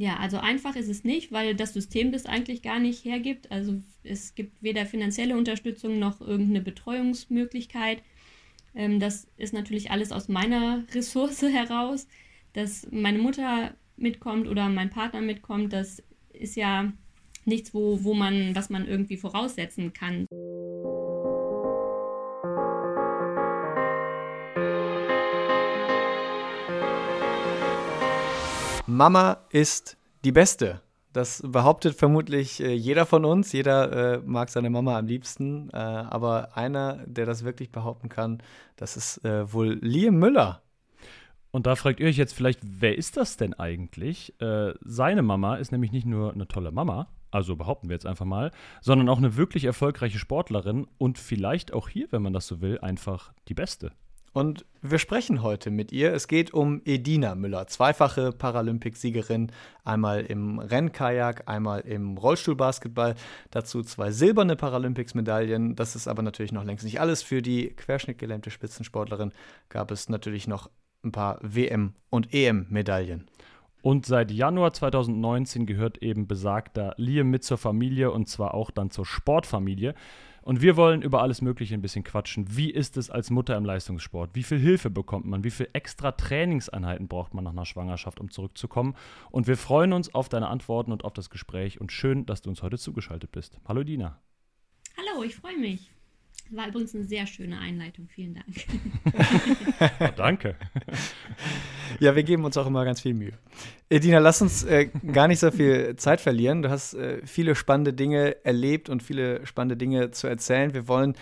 Ja, also einfach ist es nicht, weil das System das eigentlich gar nicht hergibt. Also es gibt weder finanzielle Unterstützung noch irgendeine Betreuungsmöglichkeit. Ähm, das ist natürlich alles aus meiner Ressource heraus. Dass meine Mutter mitkommt oder mein Partner mitkommt, das ist ja nichts, wo, wo man, was man irgendwie voraussetzen kann. Mama ist die Beste. Das behauptet vermutlich äh, jeder von uns. Jeder äh, mag seine Mama am liebsten. Äh, aber einer, der das wirklich behaupten kann, das ist äh, wohl Liam Müller. Und da fragt ihr euch jetzt vielleicht, wer ist das denn eigentlich? Äh, seine Mama ist nämlich nicht nur eine tolle Mama, also behaupten wir jetzt einfach mal, sondern auch eine wirklich erfolgreiche Sportlerin und vielleicht auch hier, wenn man das so will, einfach die beste. Und wir sprechen heute mit ihr. Es geht um Edina Müller, zweifache Paralympicsiegerin, einmal im Rennkajak, einmal im Rollstuhlbasketball. Dazu zwei silberne Paralympics-Medaillen. Das ist aber natürlich noch längst nicht alles. Für die querschnittgelähmte Spitzensportlerin gab es natürlich noch ein paar WM- und EM-Medaillen. Und seit Januar 2019 gehört eben besagter Liam mit zur Familie und zwar auch dann zur Sportfamilie. Und wir wollen über alles Mögliche ein bisschen quatschen. Wie ist es als Mutter im Leistungssport? Wie viel Hilfe bekommt man? Wie viel extra Trainingseinheiten braucht man nach einer Schwangerschaft, um zurückzukommen? Und wir freuen uns auf deine Antworten und auf das Gespräch und schön, dass du uns heute zugeschaltet bist. Hallo Dina. Hallo, ich freue mich. War übrigens eine sehr schöne Einleitung. Vielen Dank. oh, danke. Ja, wir geben uns auch immer ganz viel Mühe. Edina, lass uns äh, gar nicht so viel Zeit verlieren. Du hast äh, viele spannende Dinge erlebt und viele spannende Dinge zu erzählen. Wir wollen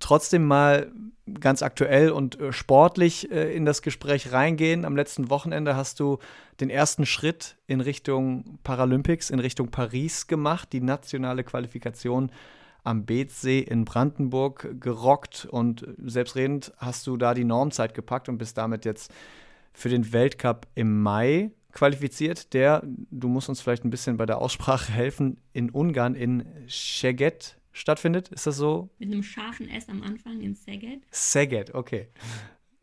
trotzdem mal ganz aktuell und äh, sportlich äh, in das Gespräch reingehen. Am letzten Wochenende hast du den ersten Schritt in Richtung Paralympics, in Richtung Paris gemacht, die nationale Qualifikation am Beetsee in Brandenburg gerockt und selbstredend hast du da die Normzeit gepackt und bist damit jetzt für den Weltcup im Mai qualifiziert, der, du musst uns vielleicht ein bisschen bei der Aussprache helfen, in Ungarn in Szeged stattfindet. Ist das so? Mit einem scharfen S am Anfang in Szeged. Szeged, okay.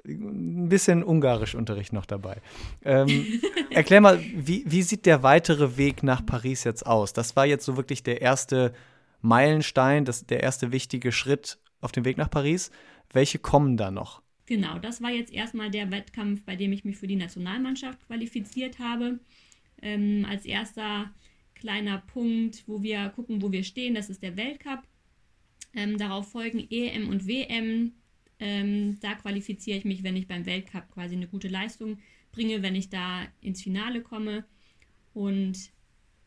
Ein bisschen Ungarisch-Unterricht noch dabei. Ähm, erklär mal, wie, wie sieht der weitere Weg nach Paris jetzt aus? Das war jetzt so wirklich der erste Meilenstein, das, der erste wichtige Schritt auf dem Weg nach Paris. Welche kommen da noch? Genau, das war jetzt erstmal der Wettkampf, bei dem ich mich für die Nationalmannschaft qualifiziert habe. Ähm, als erster kleiner Punkt, wo wir gucken, wo wir stehen, das ist der Weltcup. Ähm, darauf folgen EM und WM. Ähm, da qualifiziere ich mich, wenn ich beim Weltcup quasi eine gute Leistung bringe, wenn ich da ins Finale komme. Und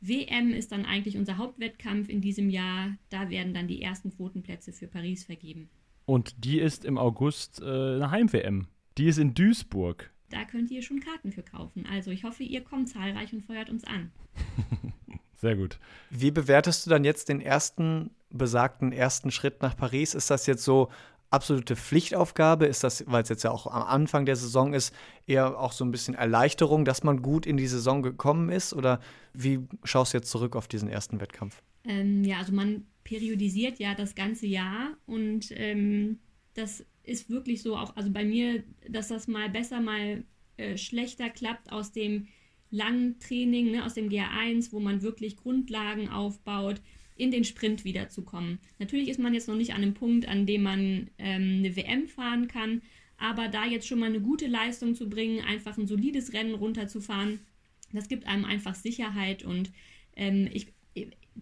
WM ist dann eigentlich unser Hauptwettkampf in diesem Jahr. Da werden dann die ersten Quotenplätze für Paris vergeben. Und die ist im August äh, eine Heim-WM. Die ist in Duisburg. Da könnt ihr schon Karten für kaufen. Also ich hoffe, ihr kommt zahlreich und feuert uns an. Sehr gut. Wie bewertest du dann jetzt den ersten besagten ersten Schritt nach Paris? Ist das jetzt so absolute Pflichtaufgabe? Ist das, weil es jetzt ja auch am Anfang der Saison ist, eher auch so ein bisschen Erleichterung, dass man gut in die Saison gekommen ist? Oder wie schaust du jetzt zurück auf diesen ersten Wettkampf? Ähm, ja, also man periodisiert ja das ganze Jahr und ähm, das ist wirklich so auch, also bei mir, dass das mal besser, mal äh, schlechter klappt aus dem langen Training, ne, aus dem GR1, wo man wirklich Grundlagen aufbaut in den Sprint wiederzukommen. Natürlich ist man jetzt noch nicht an dem Punkt, an dem man ähm, eine WM fahren kann, aber da jetzt schon mal eine gute Leistung zu bringen, einfach ein solides Rennen runterzufahren, das gibt einem einfach Sicherheit und ähm, ich,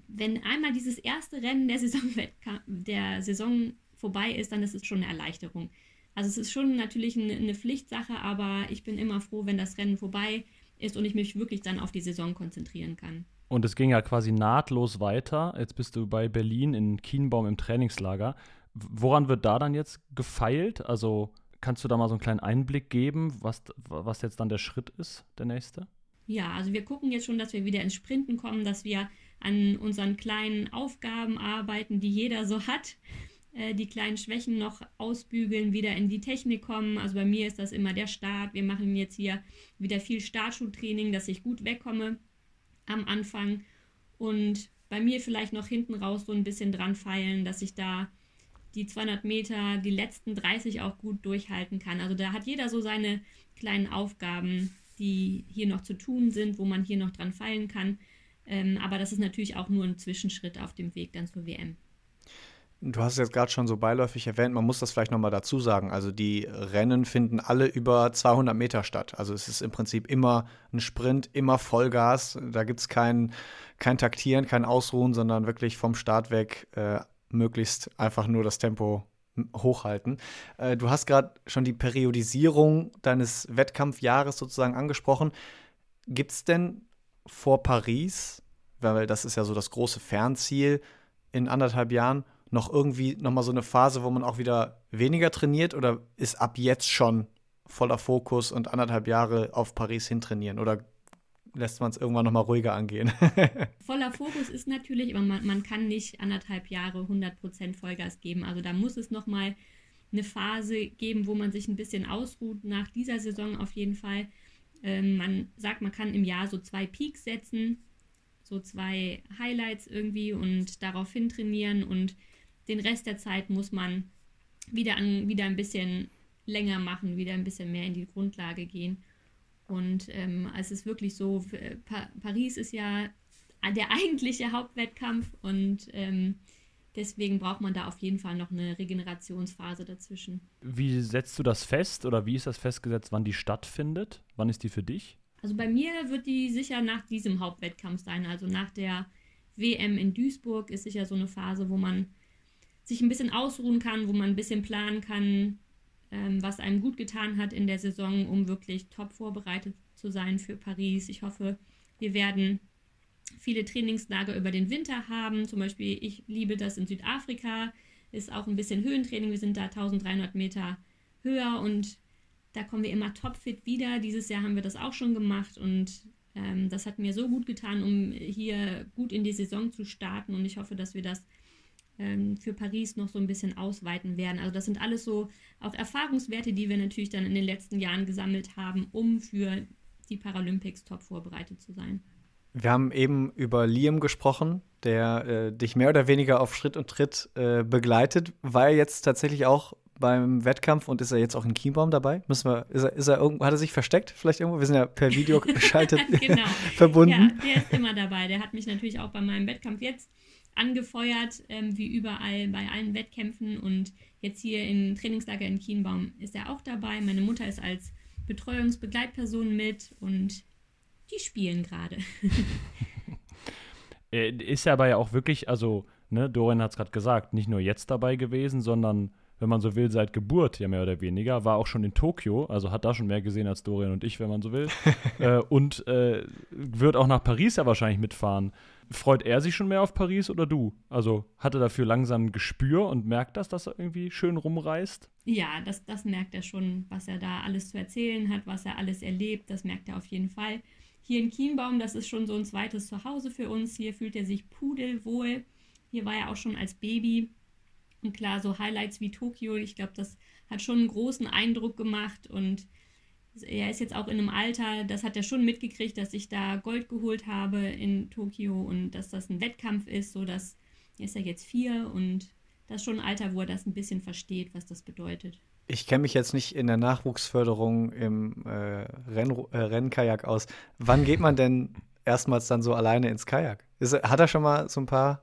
wenn einmal dieses erste Rennen der Saison, der Saison vorbei ist, dann ist es schon eine Erleichterung. Also es ist schon natürlich eine, eine Pflichtsache, aber ich bin immer froh, wenn das Rennen vorbei ist und ich mich wirklich dann auf die Saison konzentrieren kann. Und es ging ja quasi nahtlos weiter. Jetzt bist du bei Berlin in Kienbaum im Trainingslager. Woran wird da dann jetzt gefeilt? Also kannst du da mal so einen kleinen Einblick geben, was, was jetzt dann der Schritt ist, der nächste? Ja, also wir gucken jetzt schon, dass wir wieder ins Sprinten kommen, dass wir an unseren kleinen Aufgaben arbeiten, die jeder so hat. Äh, die kleinen Schwächen noch ausbügeln, wieder in die Technik kommen. Also bei mir ist das immer der Start. Wir machen jetzt hier wieder viel Startschuhtraining, dass ich gut wegkomme am Anfang und bei mir vielleicht noch hinten raus so ein bisschen dran feilen, dass ich da die 200 Meter, die letzten 30 auch gut durchhalten kann. Also da hat jeder so seine kleinen Aufgaben, die hier noch zu tun sind, wo man hier noch dran feilen kann. Ähm, aber das ist natürlich auch nur ein Zwischenschritt auf dem Weg dann zur WM. Du hast es jetzt gerade schon so beiläufig erwähnt, man muss das vielleicht nochmal dazu sagen. Also die Rennen finden alle über 200 Meter statt. Also es ist im Prinzip immer ein Sprint, immer Vollgas. Da gibt es kein, kein Taktieren, kein Ausruhen, sondern wirklich vom Start weg äh, möglichst einfach nur das Tempo hochhalten. Äh, du hast gerade schon die Periodisierung deines Wettkampfjahres sozusagen angesprochen. Gibt es denn vor Paris, weil das ist ja so das große Fernziel in anderthalb Jahren, noch irgendwie nochmal so eine Phase, wo man auch wieder weniger trainiert oder ist ab jetzt schon voller Fokus und anderthalb Jahre auf Paris hintrainieren oder lässt man es irgendwann nochmal ruhiger angehen? voller Fokus ist natürlich, aber man, man kann nicht anderthalb Jahre 100% Vollgas geben. Also da muss es nochmal eine Phase geben, wo man sich ein bisschen ausruht, nach dieser Saison auf jeden Fall. Ähm, man sagt, man kann im Jahr so zwei Peaks setzen, so zwei Highlights irgendwie und daraufhin trainieren und den Rest der Zeit muss man wieder, an, wieder ein bisschen länger machen, wieder ein bisschen mehr in die Grundlage gehen. Und ähm, es ist wirklich so, pa Paris ist ja der eigentliche Hauptwettkampf und ähm, deswegen braucht man da auf jeden Fall noch eine Regenerationsphase dazwischen. Wie setzt du das fest oder wie ist das festgesetzt, wann die stattfindet? Wann ist die für dich? Also bei mir wird die sicher nach diesem Hauptwettkampf sein, also nach der WM in Duisburg ist sicher so eine Phase, wo man sich ein bisschen ausruhen kann, wo man ein bisschen planen kann, ähm, was einem gut getan hat in der Saison, um wirklich top vorbereitet zu sein für Paris. Ich hoffe, wir werden viele Trainingslager über den Winter haben. Zum Beispiel, ich liebe das in Südafrika, ist auch ein bisschen Höhentraining. Wir sind da 1300 Meter höher und da kommen wir immer topfit wieder. Dieses Jahr haben wir das auch schon gemacht und ähm, das hat mir so gut getan, um hier gut in die Saison zu starten und ich hoffe, dass wir das ähm, für Paris noch so ein bisschen ausweiten werden. Also das sind alles so auch Erfahrungswerte, die wir natürlich dann in den letzten Jahren gesammelt haben, um für die Paralympics top vorbereitet zu sein. Wir haben eben über Liam gesprochen, der äh, dich mehr oder weniger auf Schritt und Tritt äh, begleitet. War er jetzt tatsächlich auch beim Wettkampf und ist er jetzt auch in Chiembaum dabei? Müssen wir, ist er, ist er irgendwo, hat er sich versteckt vielleicht irgendwo? Wir sind ja per Video geschaltet genau. verbunden. Ja, der ist immer dabei. Der hat mich natürlich auch bei meinem Wettkampf jetzt angefeuert, ähm, wie überall bei allen Wettkämpfen. Und jetzt hier im Trainingslager in Kienbaum ist er auch dabei. Meine Mutter ist als Betreuungsbegleitperson mit und die spielen gerade. Äh, ist er aber ja auch wirklich, also, ne, Dorian hat es gerade gesagt, nicht nur jetzt dabei gewesen, sondern wenn man so will, seit Geburt, ja mehr oder weniger, war auch schon in Tokio, also hat da schon mehr gesehen als Dorian und ich, wenn man so will. äh, und äh, wird auch nach Paris ja wahrscheinlich mitfahren. Freut er sich schon mehr auf Paris oder du? Also hat er dafür langsam ein Gespür und merkt das, dass er irgendwie schön rumreist? Ja, das, das merkt er schon, was er da alles zu erzählen hat, was er alles erlebt, das merkt er auf jeden Fall. Hier in Kienbaum, das ist schon so ein zweites Zuhause für uns. Hier fühlt er sich pudelwohl. Hier war er auch schon als Baby. Und klar, so Highlights wie Tokio, ich glaube, das hat schon einen großen Eindruck gemacht und er ist jetzt auch in einem Alter, das hat er schon mitgekriegt, dass ich da Gold geholt habe in Tokio und dass das ein Wettkampf ist, so dass er ist ja jetzt vier und das ist schon ein Alter, wo er das ein bisschen versteht, was das bedeutet. Ich kenne mich jetzt nicht in der Nachwuchsförderung im äh, Renn, äh, Rennkajak aus. Wann geht man denn erstmals dann so alleine ins Kajak? Ist, hat er schon mal so ein paar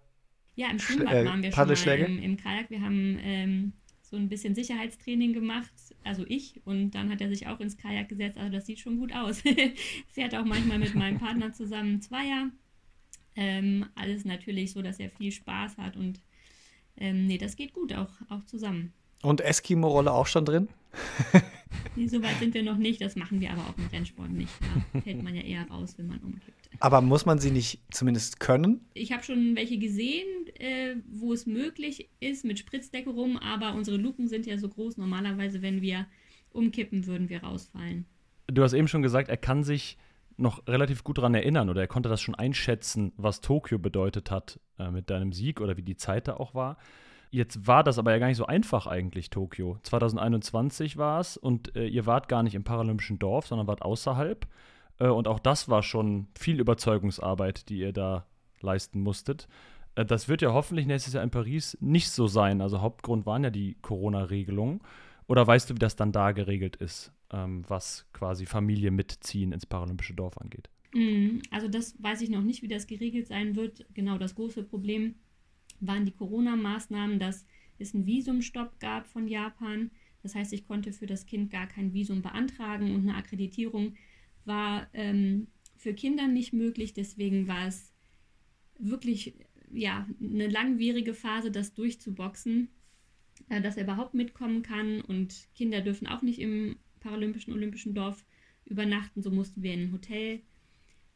Ja, im Schwimmbad äh, waren wir schon mal im, im Kajak. Wir haben ähm, so ein bisschen Sicherheitstraining gemacht, also ich, und dann hat er sich auch ins Kajak gesetzt. Also das sieht schon gut aus. Fährt auch manchmal mit meinem Partner zusammen Zweier. Ähm, alles natürlich so, dass er viel Spaß hat und ähm, nee, das geht gut, auch, auch zusammen. Und Eskimo-Rolle auch schon drin? nee, so weit sind wir noch nicht, das machen wir aber auch im Rennsport nicht. Da fällt man ja eher raus, wenn man umkippt. Aber muss man sie nicht zumindest können? Ich habe schon welche gesehen, äh, wo es möglich ist mit Spritzdecke rum, aber unsere Luken sind ja so groß. Normalerweise, wenn wir umkippen, würden wir rausfallen. Du hast eben schon gesagt, er kann sich noch relativ gut daran erinnern oder er konnte das schon einschätzen, was Tokio bedeutet hat äh, mit deinem Sieg oder wie die Zeit da auch war. Jetzt war das aber ja gar nicht so einfach eigentlich, Tokio. 2021 war es und äh, ihr wart gar nicht im Paralympischen Dorf, sondern wart außerhalb. Äh, und auch das war schon viel Überzeugungsarbeit, die ihr da leisten musstet. Äh, das wird ja hoffentlich nächstes Jahr in Paris nicht so sein. Also Hauptgrund waren ja die Corona-Regelungen. Oder weißt du, wie das dann da geregelt ist? ähm, was quasi Familie mitziehen ins paralympische Dorf angeht? Mhm. Also das weiß ich noch nicht, wie das geregelt sein wird. Genau das große Problem waren die Corona-Maßnahmen, dass es einen Visumstopp gab von Japan. Das heißt, ich konnte für das Kind gar kein Visum beantragen und eine Akkreditierung war ähm, für Kinder nicht möglich. Deswegen war es wirklich ja, eine langwierige Phase, das durchzuboxen, äh, dass er überhaupt mitkommen kann. Und Kinder dürfen auch nicht im Paralympischen Olympischen Dorf übernachten. So mussten wir in ein Hotel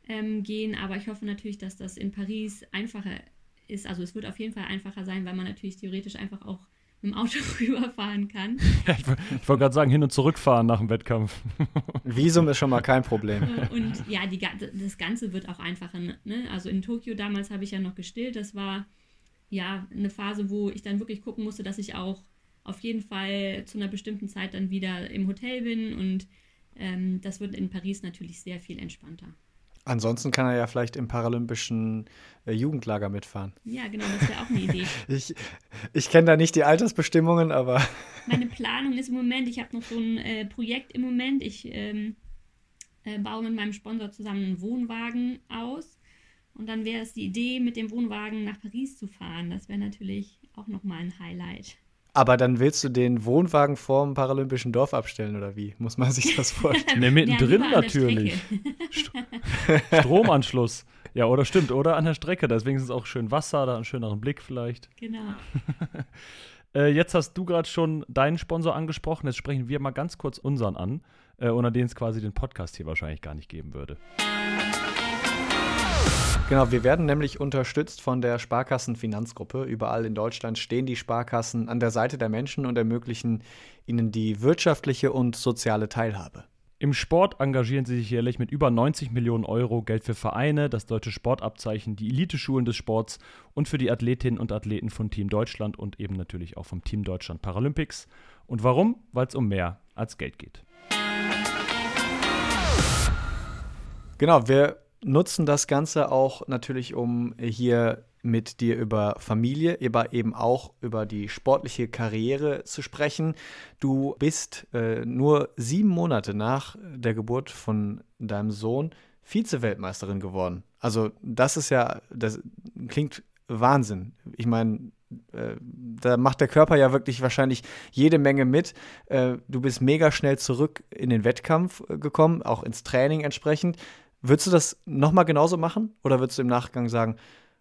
ähm, gehen. Aber ich hoffe natürlich, dass das in Paris einfacher ist. Also es wird auf jeden Fall einfacher sein, weil man natürlich theoretisch einfach auch mit dem Auto rüberfahren kann. Ja, ich, ich wollte gerade sagen, hin und zurückfahren nach dem Wettkampf. Visum ist schon mal kein Problem. Äh, und ja, die, das Ganze wird auch einfacher. Ne? Also in Tokio damals habe ich ja noch gestillt. Das war ja eine Phase, wo ich dann wirklich gucken musste, dass ich auch auf jeden Fall zu einer bestimmten Zeit dann wieder im Hotel bin. Und ähm, das wird in Paris natürlich sehr viel entspannter. Ansonsten kann er ja vielleicht im paralympischen äh, Jugendlager mitfahren. Ja, genau, das wäre auch eine Idee. ich ich kenne da nicht die Altersbestimmungen, aber. Meine Planung ist im Moment, ich habe noch so ein äh, Projekt im Moment. Ich ähm, äh, baue mit meinem Sponsor zusammen einen Wohnwagen aus. Und dann wäre es die Idee, mit dem Wohnwagen nach Paris zu fahren. Das wäre natürlich auch nochmal ein Highlight. Aber dann willst du den Wohnwagen vorm Paralympischen Dorf abstellen oder wie? Muss man sich das vorstellen? ne, mittendrin ja, natürlich. Stromanschluss. Ja, oder stimmt, oder an der Strecke. Deswegen ist es auch schön Wasser, da einen schöneren Blick vielleicht. Genau. äh, jetzt hast du gerade schon deinen Sponsor angesprochen. Jetzt sprechen wir mal ganz kurz unseren an, äh, ohne den es quasi den Podcast hier wahrscheinlich gar nicht geben würde. Genau, wir werden nämlich unterstützt von der Sparkassenfinanzgruppe. Überall in Deutschland stehen die Sparkassen an der Seite der Menschen und ermöglichen ihnen die wirtschaftliche und soziale Teilhabe. Im Sport engagieren sie sich jährlich mit über 90 Millionen Euro Geld für Vereine, das deutsche Sportabzeichen, die Eliteschulen des Sports und für die Athletinnen und Athleten von Team Deutschland und eben natürlich auch vom Team Deutschland Paralympics. Und warum? Weil es um mehr als Geld geht. Genau, wir nutzen das Ganze auch natürlich, um hier mit dir über Familie, aber eben auch über die sportliche Karriere zu sprechen. Du bist äh, nur sieben Monate nach der Geburt von deinem Sohn Vize-Weltmeisterin geworden. Also das ist ja, das klingt Wahnsinn. Ich meine, äh, da macht der Körper ja wirklich wahrscheinlich jede Menge mit. Äh, du bist mega schnell zurück in den Wettkampf äh, gekommen, auch ins Training entsprechend. Würdest du das nochmal genauso machen? Oder würdest du im Nachgang sagen,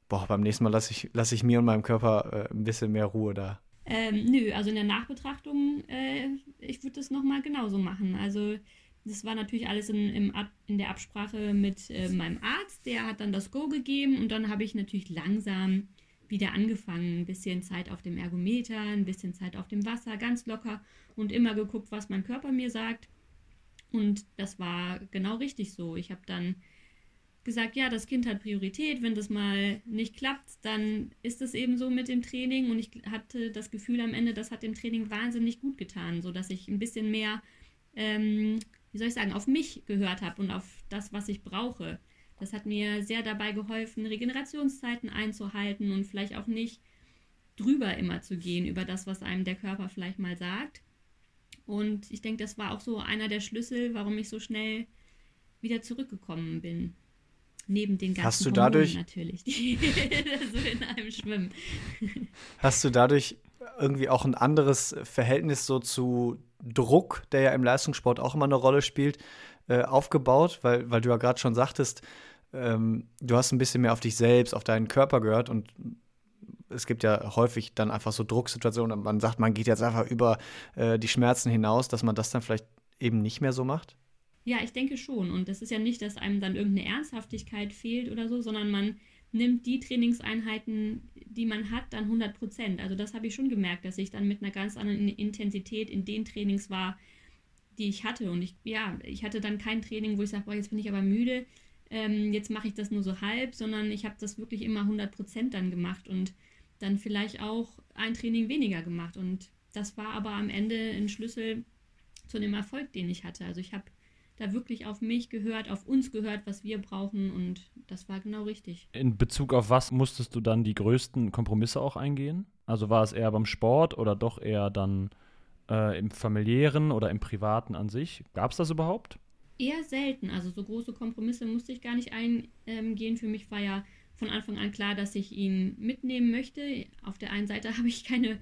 boah, beim nächsten Mal lasse ich, lass ich mir und meinem Körper äh, ein bisschen mehr Ruhe da? Ähm, nö, also in der Nachbetrachtung, äh, ich würde das nochmal genauso machen. Also das war natürlich alles in, im, in der Absprache mit äh, meinem Arzt, der hat dann das Go gegeben und dann habe ich natürlich langsam wieder angefangen. Ein bisschen Zeit auf dem Ergometer, ein bisschen Zeit auf dem Wasser, ganz locker und immer geguckt, was mein Körper mir sagt. Und das war genau richtig so. Ich habe dann gesagt, ja, das Kind hat Priorität. Wenn das mal nicht klappt, dann ist es eben so mit dem Training. Und ich hatte das Gefühl am Ende, das hat dem Training wahnsinnig gut getan, sodass ich ein bisschen mehr, ähm, wie soll ich sagen, auf mich gehört habe und auf das, was ich brauche. Das hat mir sehr dabei geholfen, Regenerationszeiten einzuhalten und vielleicht auch nicht drüber immer zu gehen über das, was einem der Körper vielleicht mal sagt. Und ich denke, das war auch so einer der Schlüssel, warum ich so schnell wieder zurückgekommen bin. Neben den ganzen Hast du dadurch natürlich, die so in einem schwimmen. Hast du dadurch irgendwie auch ein anderes Verhältnis so zu Druck, der ja im Leistungssport auch immer eine Rolle spielt, äh, aufgebaut? Weil, weil du ja gerade schon sagtest, ähm, du hast ein bisschen mehr auf dich selbst, auf deinen Körper gehört und es gibt ja häufig dann einfach so Drucksituationen man sagt, man geht jetzt einfach über äh, die Schmerzen hinaus, dass man das dann vielleicht eben nicht mehr so macht? Ja, ich denke schon. Und das ist ja nicht, dass einem dann irgendeine Ernsthaftigkeit fehlt oder so, sondern man nimmt die Trainingseinheiten, die man hat, dann 100 Prozent. Also das habe ich schon gemerkt, dass ich dann mit einer ganz anderen Intensität in den Trainings war, die ich hatte. Und ich, ja, ich hatte dann kein Training, wo ich sage, boah, jetzt bin ich aber müde, ähm, jetzt mache ich das nur so halb, sondern ich habe das wirklich immer 100 Prozent dann gemacht und dann vielleicht auch ein Training weniger gemacht. Und das war aber am Ende ein Schlüssel zu dem Erfolg, den ich hatte. Also ich habe da wirklich auf mich gehört, auf uns gehört, was wir brauchen und das war genau richtig. In Bezug auf was musstest du dann die größten Kompromisse auch eingehen? Also war es eher beim Sport oder doch eher dann äh, im familiären oder im privaten an sich? Gab es das überhaupt? Eher selten. Also so große Kompromisse musste ich gar nicht eingehen. Für mich war ja von Anfang an klar, dass ich ihn mitnehmen möchte. Auf der einen Seite habe ich keine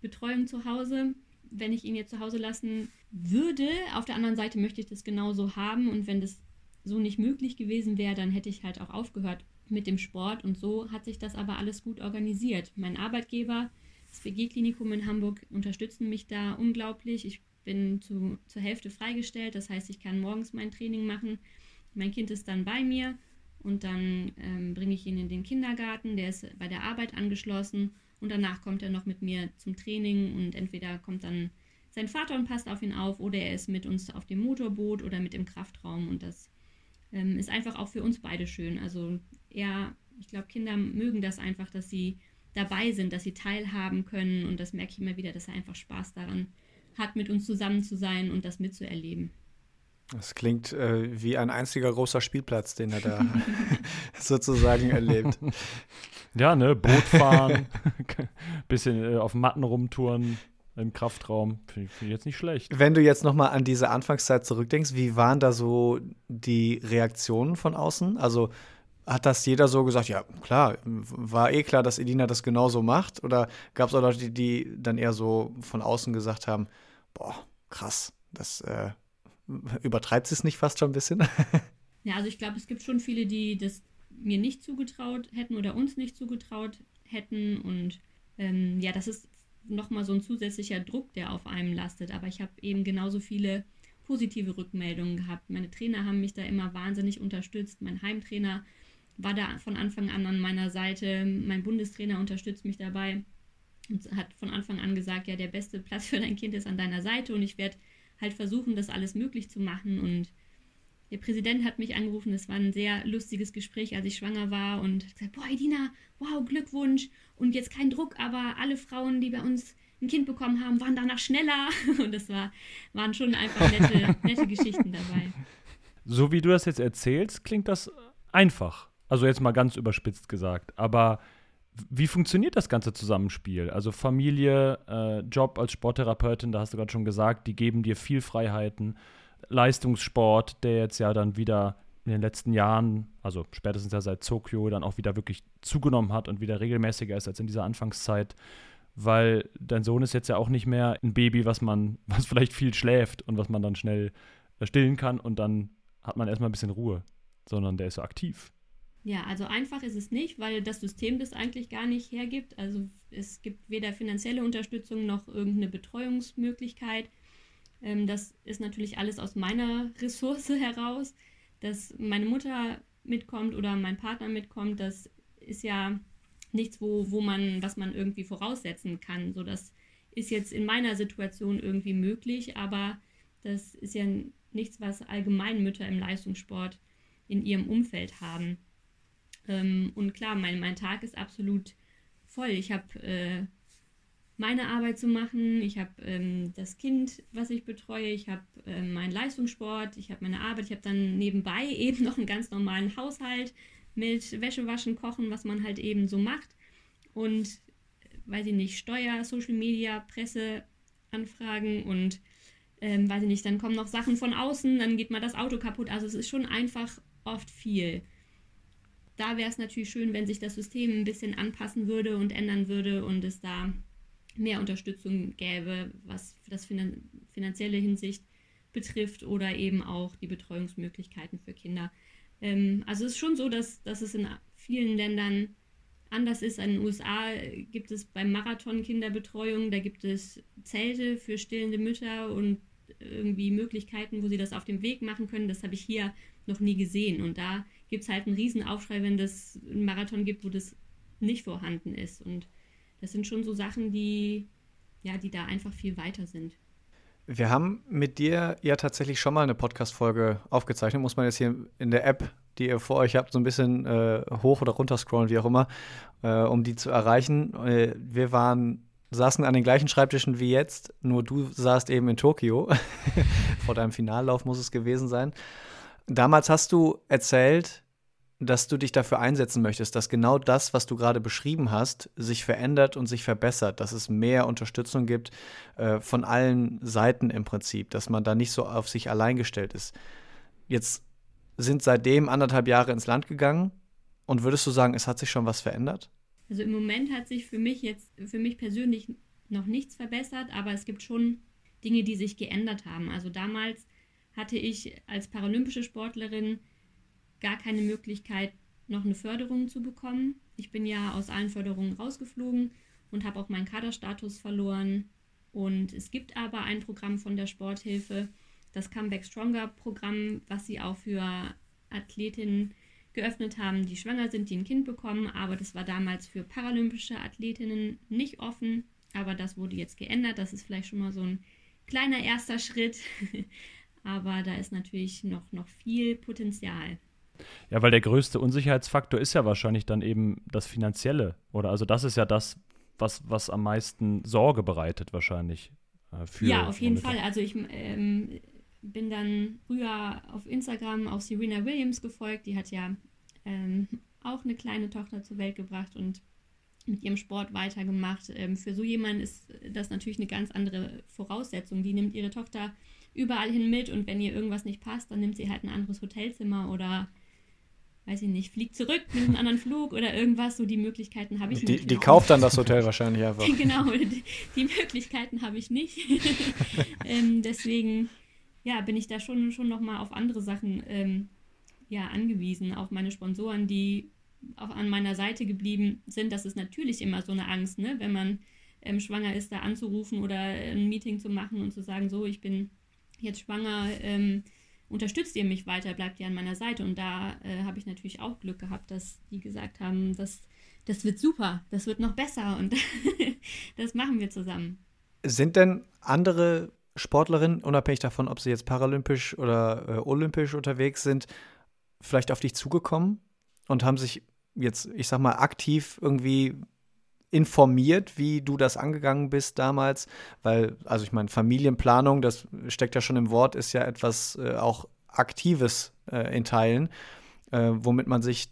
Betreuung zu Hause. Wenn ich ihn jetzt zu Hause lassen würde, auf der anderen Seite möchte ich das genauso haben. Und wenn das so nicht möglich gewesen wäre, dann hätte ich halt auch aufgehört mit dem Sport. Und so hat sich das aber alles gut organisiert. Mein Arbeitgeber, das WG-Klinikum in Hamburg, unterstützen mich da unglaublich. Ich bin zu, zur Hälfte freigestellt. Das heißt, ich kann morgens mein Training machen. Mein Kind ist dann bei mir und dann ähm, bringe ich ihn in den Kindergarten. Der ist bei der Arbeit angeschlossen und danach kommt er noch mit mir zum Training und entweder kommt dann sein Vater und passt auf ihn auf oder er ist mit uns auf dem Motorboot oder mit im Kraftraum und das ähm, ist einfach auch für uns beide schön. Also er, ich glaube, Kinder mögen das einfach, dass sie dabei sind, dass sie teilhaben können und das merke ich immer wieder, dass er einfach Spaß daran hat, mit uns zusammen zu sein und das mitzuerleben. Das klingt äh, wie ein einziger großer Spielplatz, den er da sozusagen erlebt. Ja, ne, Boot fahren, bisschen äh, auf Matten rumtouren im Kraftraum, finde ich, find ich jetzt nicht schlecht. Wenn du jetzt nochmal an diese Anfangszeit zurückdenkst, wie waren da so die Reaktionen von außen? Also hat das jeder so gesagt, ja, klar, war eh klar, dass Edina das genauso macht? Oder gab es auch Leute, die, die, dann eher so von außen gesagt haben, boah, krass, das äh, übertreibt es nicht fast schon ein bisschen? ja, also ich glaube, es gibt schon viele, die das mir nicht zugetraut hätten oder uns nicht zugetraut hätten. Und ähm, ja, das ist nochmal so ein zusätzlicher Druck, der auf einem lastet. Aber ich habe eben genauso viele positive Rückmeldungen gehabt. Meine Trainer haben mich da immer wahnsinnig unterstützt. Mein Heimtrainer war da von Anfang an an meiner Seite. Mein Bundestrainer unterstützt mich dabei und hat von Anfang an gesagt, ja, der beste Platz für dein Kind ist an deiner Seite und ich werde halt versuchen, das alles möglich zu machen. Und der Präsident hat mich angerufen, es war ein sehr lustiges Gespräch, als ich schwanger war und gesagt, boah, Edina, wow, Glückwunsch und jetzt kein Druck, aber alle Frauen, die bei uns ein Kind bekommen haben, waren danach schneller und das war, waren schon einfach nette, nette Geschichten dabei. So wie du das jetzt erzählst, klingt das einfach. Also jetzt mal ganz überspitzt gesagt. Aber wie funktioniert das ganze Zusammenspiel? Also Familie, äh, Job als Sporttherapeutin, da hast du gerade schon gesagt, die geben dir viel Freiheiten. Leistungssport, der jetzt ja dann wieder in den letzten Jahren, also spätestens ja seit Tokio, dann auch wieder wirklich zugenommen hat und wieder regelmäßiger ist als in dieser Anfangszeit, weil dein Sohn ist jetzt ja auch nicht mehr ein Baby, was man, was vielleicht viel schläft und was man dann schnell äh, stillen kann und dann hat man erstmal ein bisschen Ruhe, sondern der ist so aktiv. Ja, also einfach ist es nicht, weil das System das eigentlich gar nicht hergibt. Also es gibt weder finanzielle Unterstützung noch irgendeine Betreuungsmöglichkeit. Ähm, das ist natürlich alles aus meiner Ressource heraus. Dass meine Mutter mitkommt oder mein Partner mitkommt, das ist ja nichts, wo, wo man, was man irgendwie voraussetzen kann. So, das ist jetzt in meiner Situation irgendwie möglich, aber das ist ja nichts, was allgemein Mütter im Leistungssport in ihrem Umfeld haben. Ähm, und klar, mein, mein Tag ist absolut voll. Ich habe äh, meine Arbeit zu machen, ich habe ähm, das Kind, was ich betreue, ich habe äh, meinen Leistungssport, ich habe meine Arbeit, ich habe dann nebenbei eben noch einen ganz normalen Haushalt mit Wäsche waschen, kochen, was man halt eben so macht. Und, äh, weiß ich nicht, Steuer, Social Media, Presseanfragen und ähm, weiß ich nicht, dann kommen noch Sachen von außen, dann geht mal das Auto kaputt. Also es ist schon einfach oft viel da wäre es natürlich schön, wenn sich das System ein bisschen anpassen würde und ändern würde und es da mehr Unterstützung gäbe, was das finan finanzielle Hinsicht betrifft oder eben auch die Betreuungsmöglichkeiten für Kinder. Ähm, also es ist schon so, dass, dass es in vielen Ländern anders ist. In den USA gibt es beim Marathon Kinderbetreuung, da gibt es Zelte für stillende Mütter und irgendwie Möglichkeiten, wo sie das auf dem Weg machen können. Das habe ich hier noch nie gesehen. Und da gibt es halt einen Riesenaufschrei, wenn es einen Marathon gibt, wo das nicht vorhanden ist. Und das sind schon so Sachen, die, ja, die da einfach viel weiter sind. Wir haben mit dir ja tatsächlich schon mal eine Podcast-Folge aufgezeichnet. Muss man jetzt hier in der App, die ihr vor euch habt, so ein bisschen äh, hoch oder runter scrollen, wie auch immer, äh, um die zu erreichen. Äh, wir waren, saßen an den gleichen Schreibtischen wie jetzt, nur du saßt eben in Tokio. Vor deinem Finallauf muss es gewesen sein. Damals hast du erzählt, dass du dich dafür einsetzen möchtest, dass genau das, was du gerade beschrieben hast, sich verändert und sich verbessert, dass es mehr Unterstützung gibt äh, von allen Seiten im Prinzip, dass man da nicht so auf sich allein gestellt ist. Jetzt sind seitdem anderthalb Jahre ins Land gegangen und würdest du sagen, es hat sich schon was verändert? Also im Moment hat sich für mich jetzt, für mich persönlich noch nichts verbessert, aber es gibt schon Dinge, die sich geändert haben. Also damals hatte ich als paralympische Sportlerin gar keine Möglichkeit, noch eine Förderung zu bekommen. Ich bin ja aus allen Förderungen rausgeflogen und habe auch meinen Kaderstatus verloren. Und es gibt aber ein Programm von der Sporthilfe, das Comeback Stronger Programm, was sie auch für Athletinnen geöffnet haben, die schwanger sind, die ein Kind bekommen. Aber das war damals für paralympische Athletinnen nicht offen. Aber das wurde jetzt geändert. Das ist vielleicht schon mal so ein kleiner erster Schritt. aber da ist natürlich noch, noch viel Potenzial. Ja, weil der größte Unsicherheitsfaktor ist ja wahrscheinlich dann eben das Finanzielle. Oder also das ist ja das, was, was am meisten Sorge bereitet wahrscheinlich. Äh, für ja, auf jeden Fall. Also ich ähm, bin dann früher auf Instagram auf Serena Williams gefolgt. Die hat ja ähm, auch eine kleine Tochter zur Welt gebracht und mit ihrem Sport weitergemacht. Ähm, für so jemanden ist das natürlich eine ganz andere Voraussetzung. Die nimmt ihre Tochter überall hin mit und wenn ihr irgendwas nicht passt, dann nimmt sie halt ein anderes Hotelzimmer oder weiß ich nicht, fliegt zurück mit einem anderen Flug oder irgendwas. So die Möglichkeiten habe ich die, nicht. Die kauft dann das Hotel wahrscheinlich einfach. genau, die, die Möglichkeiten habe ich nicht. ähm, deswegen, ja, bin ich da schon, schon nochmal auf andere Sachen ähm, ja, angewiesen, auf meine Sponsoren, die auch an meiner Seite geblieben sind. Das ist natürlich immer so eine Angst, ne? wenn man ähm, schwanger ist, da anzurufen oder ein Meeting zu machen und zu sagen, so, ich bin jetzt schwanger, ähm, unterstützt ihr mich weiter, bleibt ihr an meiner Seite. Und da äh, habe ich natürlich auch Glück gehabt, dass die gesagt haben, das, das wird super, das wird noch besser und das machen wir zusammen. Sind denn andere Sportlerinnen, unabhängig davon, ob sie jetzt paralympisch oder äh, olympisch unterwegs sind, vielleicht auf dich zugekommen und haben sich jetzt, ich sag mal, aktiv irgendwie informiert, wie du das angegangen bist damals, weil, also ich meine, Familienplanung, das steckt ja schon im Wort, ist ja etwas äh, auch Aktives äh, in Teilen, äh, womit man sich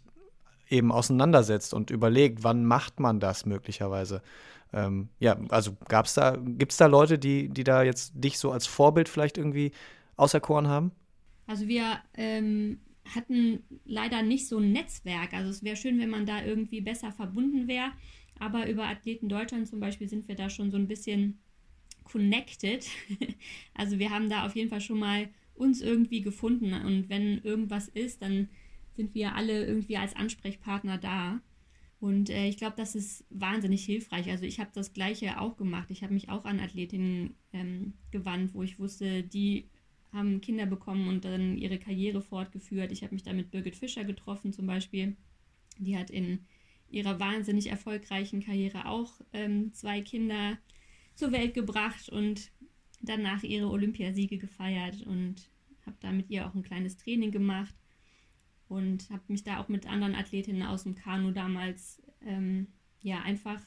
eben auseinandersetzt und überlegt, wann macht man das möglicherweise. Ähm, ja, also gab's da, gibt es da Leute, die, die da jetzt dich so als Vorbild vielleicht irgendwie auserkoren haben? Also wir ähm, hatten leider nicht so ein Netzwerk. Also es wäre schön, wenn man da irgendwie besser verbunden wäre. Aber über Athleten Deutschland zum Beispiel sind wir da schon so ein bisschen connected. also wir haben da auf jeden Fall schon mal uns irgendwie gefunden. Und wenn irgendwas ist, dann sind wir alle irgendwie als Ansprechpartner da. Und äh, ich glaube, das ist wahnsinnig hilfreich. Also ich habe das gleiche auch gemacht. Ich habe mich auch an Athletinnen ähm, gewandt, wo ich wusste, die haben Kinder bekommen und dann ihre Karriere fortgeführt. Ich habe mich da mit Birgit Fischer getroffen zum Beispiel. Die hat in ihrer wahnsinnig erfolgreichen Karriere auch ähm, zwei Kinder zur Welt gebracht und danach ihre Olympiasiege gefeiert und habe da mit ihr auch ein kleines Training gemacht und habe mich da auch mit anderen Athletinnen aus dem Kanu damals ähm, ja einfach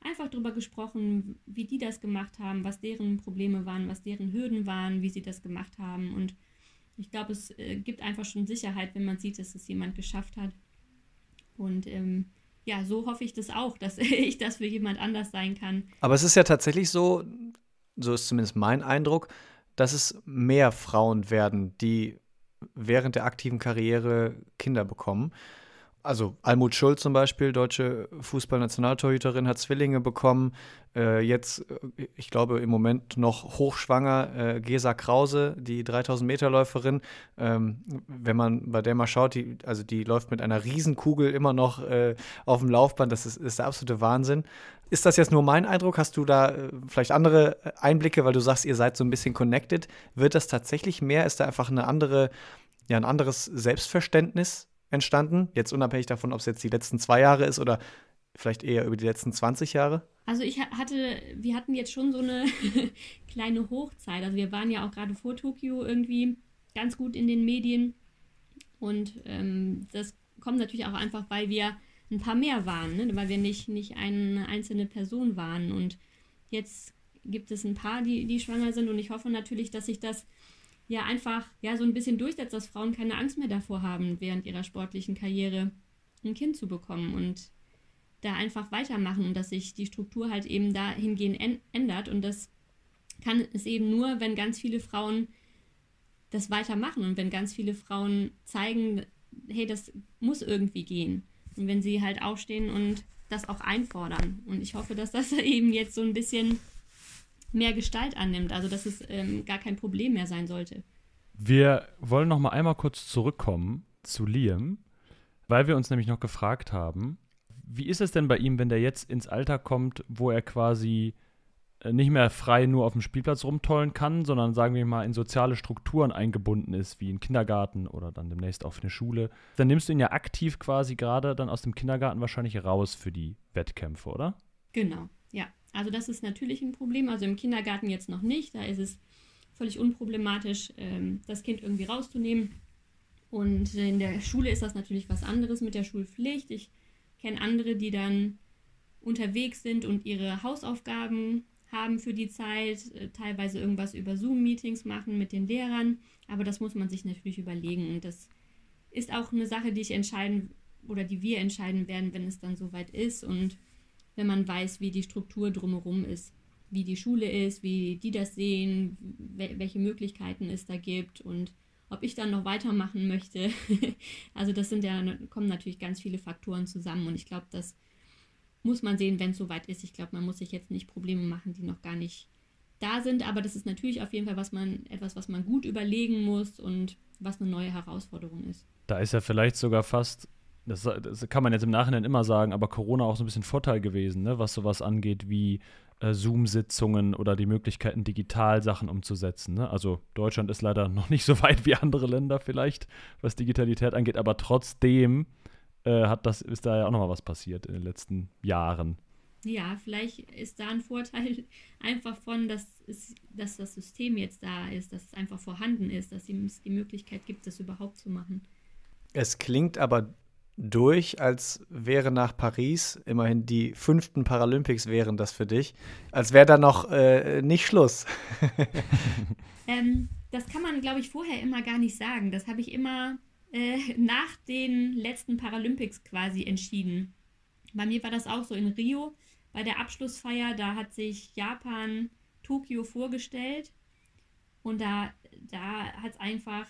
einfach darüber gesprochen, wie die das gemacht haben, was deren Probleme waren, was deren Hürden waren, wie sie das gemacht haben und ich glaube, es äh, gibt einfach schon Sicherheit, wenn man sieht, dass es jemand geschafft hat. Und ähm, ja, so hoffe ich das auch, dass ich das für jemand anders sein kann. Aber es ist ja tatsächlich so, so ist zumindest mein Eindruck, dass es mehr Frauen werden, die während der aktiven Karriere Kinder bekommen also Almut Schuld zum Beispiel, deutsche Fußballnationaltorhüterin, hat Zwillinge bekommen. Äh, jetzt, äh, ich glaube, im Moment noch hochschwanger, äh, Gesa Krause, die 3000-Meter-Läuferin. Ähm, wenn man bei der mal schaut, die, also die läuft mit einer Riesenkugel immer noch äh, auf dem Laufband. Das ist, ist der absolute Wahnsinn. Ist das jetzt nur mein Eindruck? Hast du da äh, vielleicht andere Einblicke, weil du sagst, ihr seid so ein bisschen connected? Wird das tatsächlich mehr? Ist da einfach eine andere, ja, ein anderes Selbstverständnis entstanden? Jetzt unabhängig davon, ob es jetzt die letzten zwei Jahre ist oder vielleicht eher über die letzten 20 Jahre? Also ich hatte, wir hatten jetzt schon so eine kleine Hochzeit. Also wir waren ja auch gerade vor Tokio irgendwie ganz gut in den Medien. Und ähm, das kommt natürlich auch einfach, weil wir ein paar mehr waren, ne? weil wir nicht, nicht eine einzelne Person waren. Und jetzt gibt es ein paar, die, die schwanger sind. Und ich hoffe natürlich, dass sich das ja einfach ja so ein bisschen durchsetzt, dass Frauen keine Angst mehr davor haben, während ihrer sportlichen Karriere ein Kind zu bekommen und da einfach weitermachen und dass sich die Struktur halt eben dahingehend ändert und das kann es eben nur, wenn ganz viele Frauen das weitermachen und wenn ganz viele Frauen zeigen, hey, das muss irgendwie gehen. Und wenn sie halt aufstehen und das auch einfordern. Und ich hoffe, dass das eben jetzt so ein bisschen mehr Gestalt annimmt, also dass es ähm, gar kein Problem mehr sein sollte. Wir wollen noch mal einmal kurz zurückkommen zu Liam, weil wir uns nämlich noch gefragt haben, wie ist es denn bei ihm, wenn der jetzt ins Alter kommt, wo er quasi äh, nicht mehr frei nur auf dem Spielplatz rumtollen kann, sondern sagen wir mal in soziale Strukturen eingebunden ist, wie in Kindergarten oder dann demnächst auf eine Schule, dann nimmst du ihn ja aktiv quasi gerade dann aus dem Kindergarten wahrscheinlich raus für die Wettkämpfe, oder? Genau, ja. Also das ist natürlich ein Problem. Also im Kindergarten jetzt noch nicht. Da ist es völlig unproblematisch, ähm, das Kind irgendwie rauszunehmen. Und in der Schule ist das natürlich was anderes mit der Schulpflicht. Ich kenne andere, die dann unterwegs sind und ihre Hausaufgaben haben für die Zeit, äh, teilweise irgendwas über Zoom-Meetings machen mit den Lehrern, aber das muss man sich natürlich überlegen und das ist auch eine Sache, die ich entscheiden oder die wir entscheiden werden, wenn es dann soweit ist und wenn man weiß, wie die Struktur drumherum ist, wie die Schule ist, wie die das sehen, welche Möglichkeiten es da gibt und ob ich dann noch weitermachen möchte. also das sind ja kommen natürlich ganz viele Faktoren zusammen und ich glaube, dass muss man sehen, wenn es soweit ist. Ich glaube, man muss sich jetzt nicht Probleme machen, die noch gar nicht da sind, aber das ist natürlich auf jeden Fall was man, etwas, was man gut überlegen muss und was eine neue Herausforderung ist. Da ist ja vielleicht sogar fast, das, das kann man jetzt im Nachhinein immer sagen, aber Corona auch so ein bisschen Vorteil gewesen, ne? was sowas angeht wie äh, Zoom-Sitzungen oder die Möglichkeiten, digital Sachen umzusetzen. Ne? Also Deutschland ist leider noch nicht so weit wie andere Länder vielleicht, was Digitalität angeht, aber trotzdem äh, hat das, ist da ja auch nochmal was passiert in den letzten Jahren. Ja, vielleicht ist da ein Vorteil einfach von, dass, es, dass das System jetzt da ist, dass es einfach vorhanden ist, dass es die Möglichkeit gibt, das überhaupt zu machen. Es klingt aber durch, als wäre nach Paris, immerhin die fünften Paralympics wären das für dich, als wäre da noch äh, nicht Schluss. ähm, das kann man, glaube ich, vorher immer gar nicht sagen. Das habe ich immer äh, nach den letzten Paralympics quasi entschieden. Bei mir war das auch so in Rio bei der Abschlussfeier. Da hat sich Japan Tokio vorgestellt und da, da hat es einfach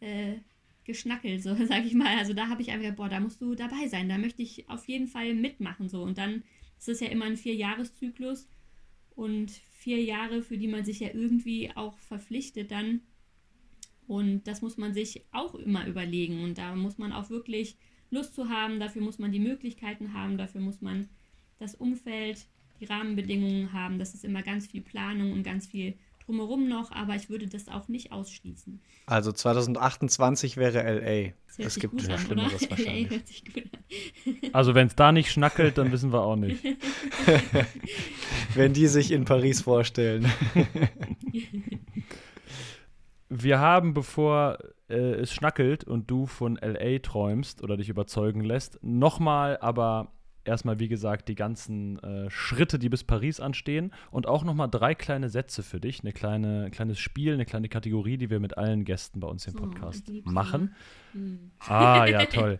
äh, geschnackelt, so sag ich mal. Also da habe ich einfach boah, da musst du dabei sein, da möchte ich auf jeden Fall mitmachen. So. Und dann ist es ja immer ein Vierjahreszyklus und vier Jahre, für die man sich ja irgendwie auch verpflichtet, dann und das muss man sich auch immer überlegen. Und da muss man auch wirklich Lust zu haben, dafür muss man die Möglichkeiten haben, dafür muss man das Umfeld, die Rahmenbedingungen haben. Das ist immer ganz viel Planung und ganz viel drumherum noch, aber ich würde das auch nicht ausschließen. Also 2028 wäre LA. Es gibt ja Schlimmeres an, wahrscheinlich. Also wenn es da nicht schnackelt, dann wissen wir auch nicht. wenn die sich in Paris vorstellen. wir haben, bevor äh, es schnackelt und du von LA träumst oder dich überzeugen lässt, nochmal aber erstmal, wie gesagt, die ganzen äh, Schritte, die bis Paris anstehen und auch nochmal drei kleine Sätze für dich, ein kleine, kleines Spiel, eine kleine Kategorie, die wir mit allen Gästen bei uns im Podcast oh, machen. Mhm. Ah, ja, toll.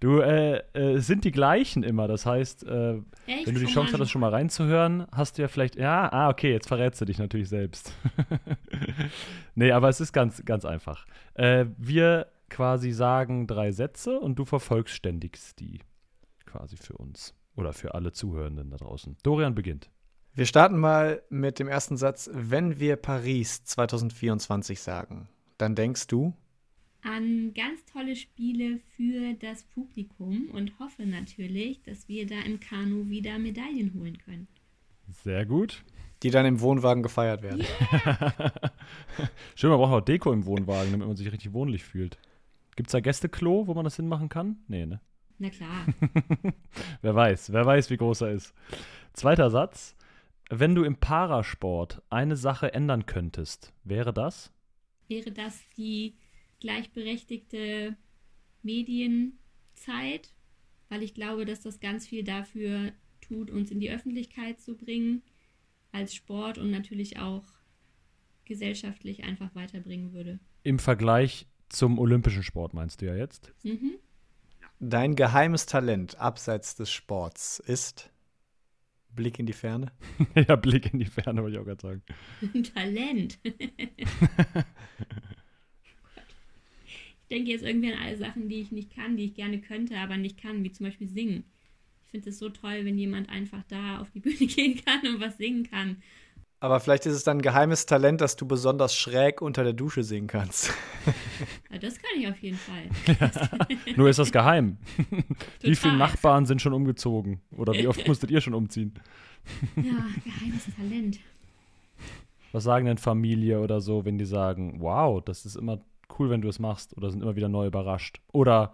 du, äh, äh, sind die gleichen immer. Das heißt, äh, wenn du die Chance hattest, schon mal reinzuhören, hast du ja vielleicht, ja, ah, okay, jetzt verrätst du dich natürlich selbst. nee, aber es ist ganz, ganz einfach. Äh, wir quasi sagen drei Sätze und du vervollständigst die quasi für uns oder für alle Zuhörenden da draußen. Dorian beginnt. Wir starten mal mit dem ersten Satz. Wenn wir Paris 2024 sagen, dann denkst du? an ganz tolle Spiele für das Publikum und hoffe natürlich, dass wir da im Kanu wieder Medaillen holen können. Sehr gut. Die dann im Wohnwagen gefeiert werden. Yeah. Schön, man braucht auch Deko im Wohnwagen, damit man sich richtig wohnlich fühlt. Gibt es da Gästeklo, wo man das hinmachen kann? Nee, ne? Na klar. wer weiß, wer weiß, wie groß er ist. Zweiter Satz. Wenn du im Parasport eine Sache ändern könntest, wäre das? Wäre das die gleichberechtigte Medienzeit, weil ich glaube, dass das ganz viel dafür tut, uns in die Öffentlichkeit zu bringen als Sport und natürlich auch gesellschaftlich einfach weiterbringen würde. Im Vergleich zum olympischen Sport meinst du ja jetzt? Mhm. Dein geheimes Talent abseits des Sports ist Blick in die Ferne? ja, Blick in die Ferne, wollte ich auch gerade sagen. Talent. ich denke jetzt irgendwie an alle Sachen, die ich nicht kann, die ich gerne könnte, aber nicht kann, wie zum Beispiel singen. Ich finde es so toll, wenn jemand einfach da auf die Bühne gehen kann und was singen kann. Aber vielleicht ist es dann ein geheimes Talent, dass du besonders schräg unter der Dusche singen kannst. Ja, das kann ich auf jeden Fall. Ja, nur ist das geheim. wie viele Nachbarn sind schon umgezogen? Oder wie oft musstet ihr schon umziehen? Ja, geheimes Talent. Was sagen denn Familie oder so, wenn die sagen, wow, das ist immer cool, wenn du es machst oder sind immer wieder neu überrascht? Oder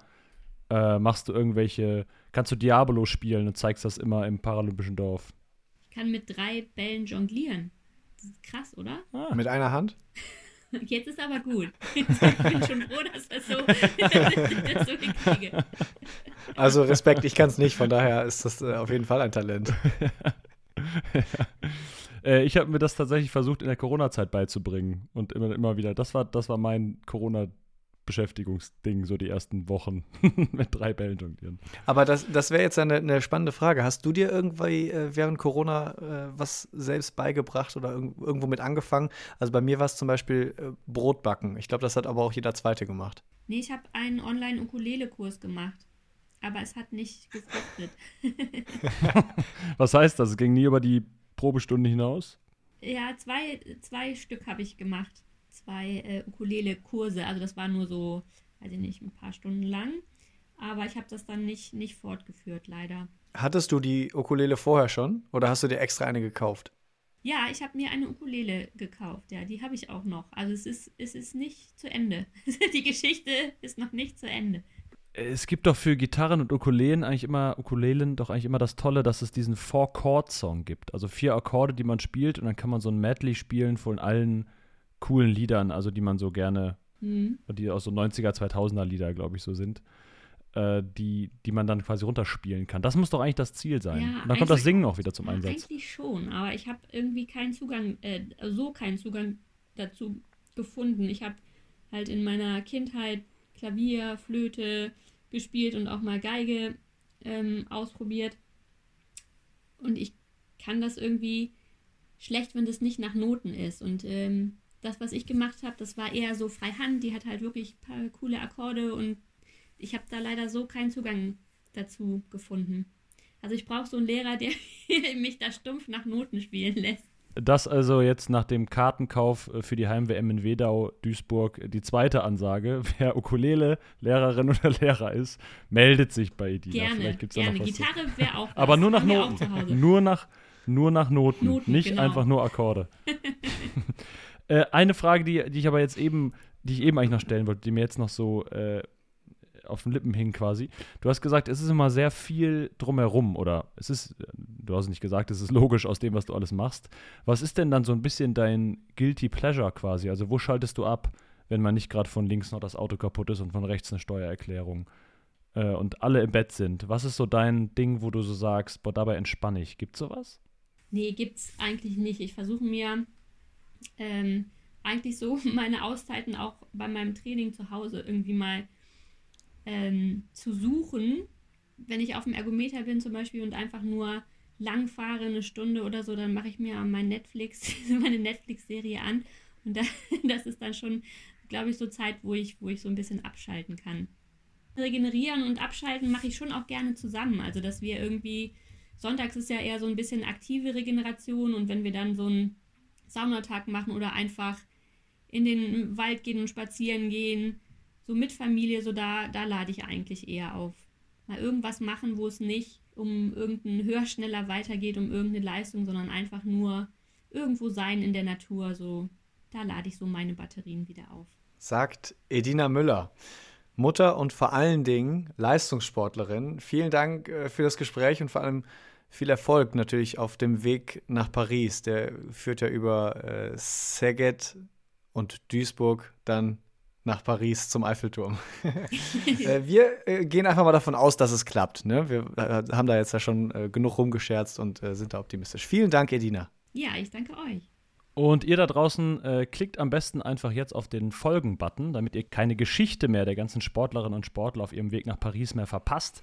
äh, machst du irgendwelche, kannst du Diabolo spielen und zeigst das immer im paralympischen Dorf? Ich kann mit drei Bällen jonglieren. Krass, oder? Ah. Mit einer Hand? Jetzt ist aber gut. Ich bin schon froh, dass, das so, dass ich das so hinkriege. Also Respekt, ich kann es nicht, von daher ist das äh, auf jeden Fall ein Talent. ja. äh, ich habe mir das tatsächlich versucht in der Corona-Zeit beizubringen und immer, immer wieder, das war, das war mein Corona- Beschäftigungsding, so die ersten Wochen mit drei Bällen jonglieren. Aber das, das wäre jetzt eine, eine, spannende Frage. Hast du dir irgendwie äh, während Corona äh, was selbst beigebracht oder irg irgendwo mit angefangen? Also bei mir war es zum Beispiel äh, Brotbacken. Ich glaube, das hat aber auch jeder Zweite gemacht. Nee, ich habe einen Online-Ukulele-Kurs gemacht. Aber es hat nicht gefruchtet. was heißt das? Es ging nie über die Probestunde hinaus? Ja, zwei, zwei Stück habe ich gemacht zwei äh, Ukulele-Kurse. Also das war nur so, weiß ich nicht, ein paar Stunden lang. Aber ich habe das dann nicht, nicht fortgeführt, leider. Hattest du die Ukulele vorher schon oder hast du dir extra eine gekauft? Ja, ich habe mir eine Ukulele gekauft. Ja, die habe ich auch noch. Also es ist, es ist nicht zu Ende. die Geschichte ist noch nicht zu Ende. Es gibt doch für Gitarren und Ukulelen eigentlich immer, Ukulelen doch eigentlich immer das Tolle, dass es diesen Four-Chord-Song gibt. Also vier Akkorde, die man spielt und dann kann man so ein Medley spielen von allen coolen Liedern, also die man so gerne, mhm. die aus so 90er, 2000er Lieder, glaube ich, so sind, äh, die, die man dann quasi runterspielen kann. Das muss doch eigentlich das Ziel sein. Ja, Und dann kommt das Singen auch wieder zum ja, Einsatz. Eigentlich schon, aber ich habe irgendwie keinen Zugang, äh, so keinen Zugang dazu gefunden. Ich habe halt in meiner Kindheit Klavier, Flöte gespielt und auch mal Geige ähm, ausprobiert. Und ich kann das irgendwie schlecht, wenn das nicht nach Noten ist. Und ähm, das, was ich gemacht habe, das war eher so freihand. Die hat halt wirklich ein paar coole Akkorde und ich habe da leider so keinen Zugang dazu gefunden. Also ich brauche so einen Lehrer, der mich da stumpf nach Noten spielen lässt. Das also jetzt nach dem Kartenkauf äh, für die Heim-WM in Wedau, Duisburg, die zweite Ansage. Wer Ukulele, Lehrerin oder Lehrer ist, meldet sich bei Edina. Gerne, Vielleicht gibt's gerne. noch was Gitarre wäre auch was. Aber nur nach Noten. Nur nach, nur nach Noten. Noten, nicht genau. einfach nur Akkorde. Äh, eine Frage, die, die ich aber jetzt eben, die ich eben eigentlich noch stellen wollte, die mir jetzt noch so äh, auf den Lippen hing quasi. Du hast gesagt, es ist immer sehr viel drumherum oder es ist, du hast nicht gesagt, es ist logisch aus dem, was du alles machst. Was ist denn dann so ein bisschen dein Guilty Pleasure quasi? Also wo schaltest du ab, wenn man nicht gerade von links noch das Auto kaputt ist und von rechts eine Steuererklärung äh, und alle im Bett sind? Was ist so dein Ding, wo du so sagst, boah, dabei entspanne ich? Gibt's sowas? Nee, gibt's eigentlich nicht. Ich versuche mir ähm, eigentlich so meine Auszeiten auch bei meinem Training zu Hause irgendwie mal ähm, zu suchen. Wenn ich auf dem Ergometer bin zum Beispiel und einfach nur lang fahre, eine Stunde oder so, dann mache ich mir mein Netflix, meine Netflix-Serie an. Und da, das ist dann schon, glaube ich, so Zeit, wo ich, wo ich so ein bisschen abschalten kann. Regenerieren und abschalten mache ich schon auch gerne zusammen. Also, dass wir irgendwie, sonntags ist ja eher so ein bisschen aktive Regeneration und wenn wir dann so einen Saunatag machen oder einfach in den Wald gehen und spazieren gehen, so mit Familie, so da, da lade ich eigentlich eher auf. Mal irgendwas machen, wo es nicht um irgendein höher, schneller weitergeht, um irgendeine Leistung, sondern einfach nur irgendwo sein in der Natur, so da lade ich so meine Batterien wieder auf. Sagt Edina Müller. Mutter und vor allen Dingen Leistungssportlerin. Vielen Dank äh, für das Gespräch und vor allem viel Erfolg natürlich auf dem Weg nach Paris. Der führt ja über äh, Szeged und Duisburg dann nach Paris zum Eiffelturm. äh, wir äh, gehen einfach mal davon aus, dass es klappt. Ne? Wir äh, haben da jetzt ja schon äh, genug rumgescherzt und äh, sind da optimistisch. Vielen Dank, Edina. Ja, ich danke euch. Und ihr da draußen äh, klickt am besten einfach jetzt auf den Folgen-Button, damit ihr keine Geschichte mehr der ganzen Sportlerinnen und Sportler auf ihrem Weg nach Paris mehr verpasst.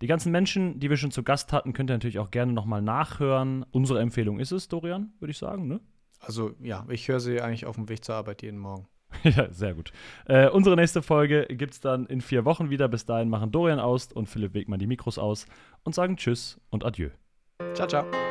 Die ganzen Menschen, die wir schon zu Gast hatten, könnt ihr natürlich auch gerne nochmal nachhören. Unsere Empfehlung ist es, Dorian, würde ich sagen, ne? Also ja, ich höre sie eigentlich auf dem Weg zur Arbeit jeden Morgen. ja, sehr gut. Äh, unsere nächste Folge gibt es dann in vier Wochen wieder. Bis dahin machen Dorian aus und Philipp Wegmann die Mikros aus und sagen Tschüss und Adieu. Ciao, ciao.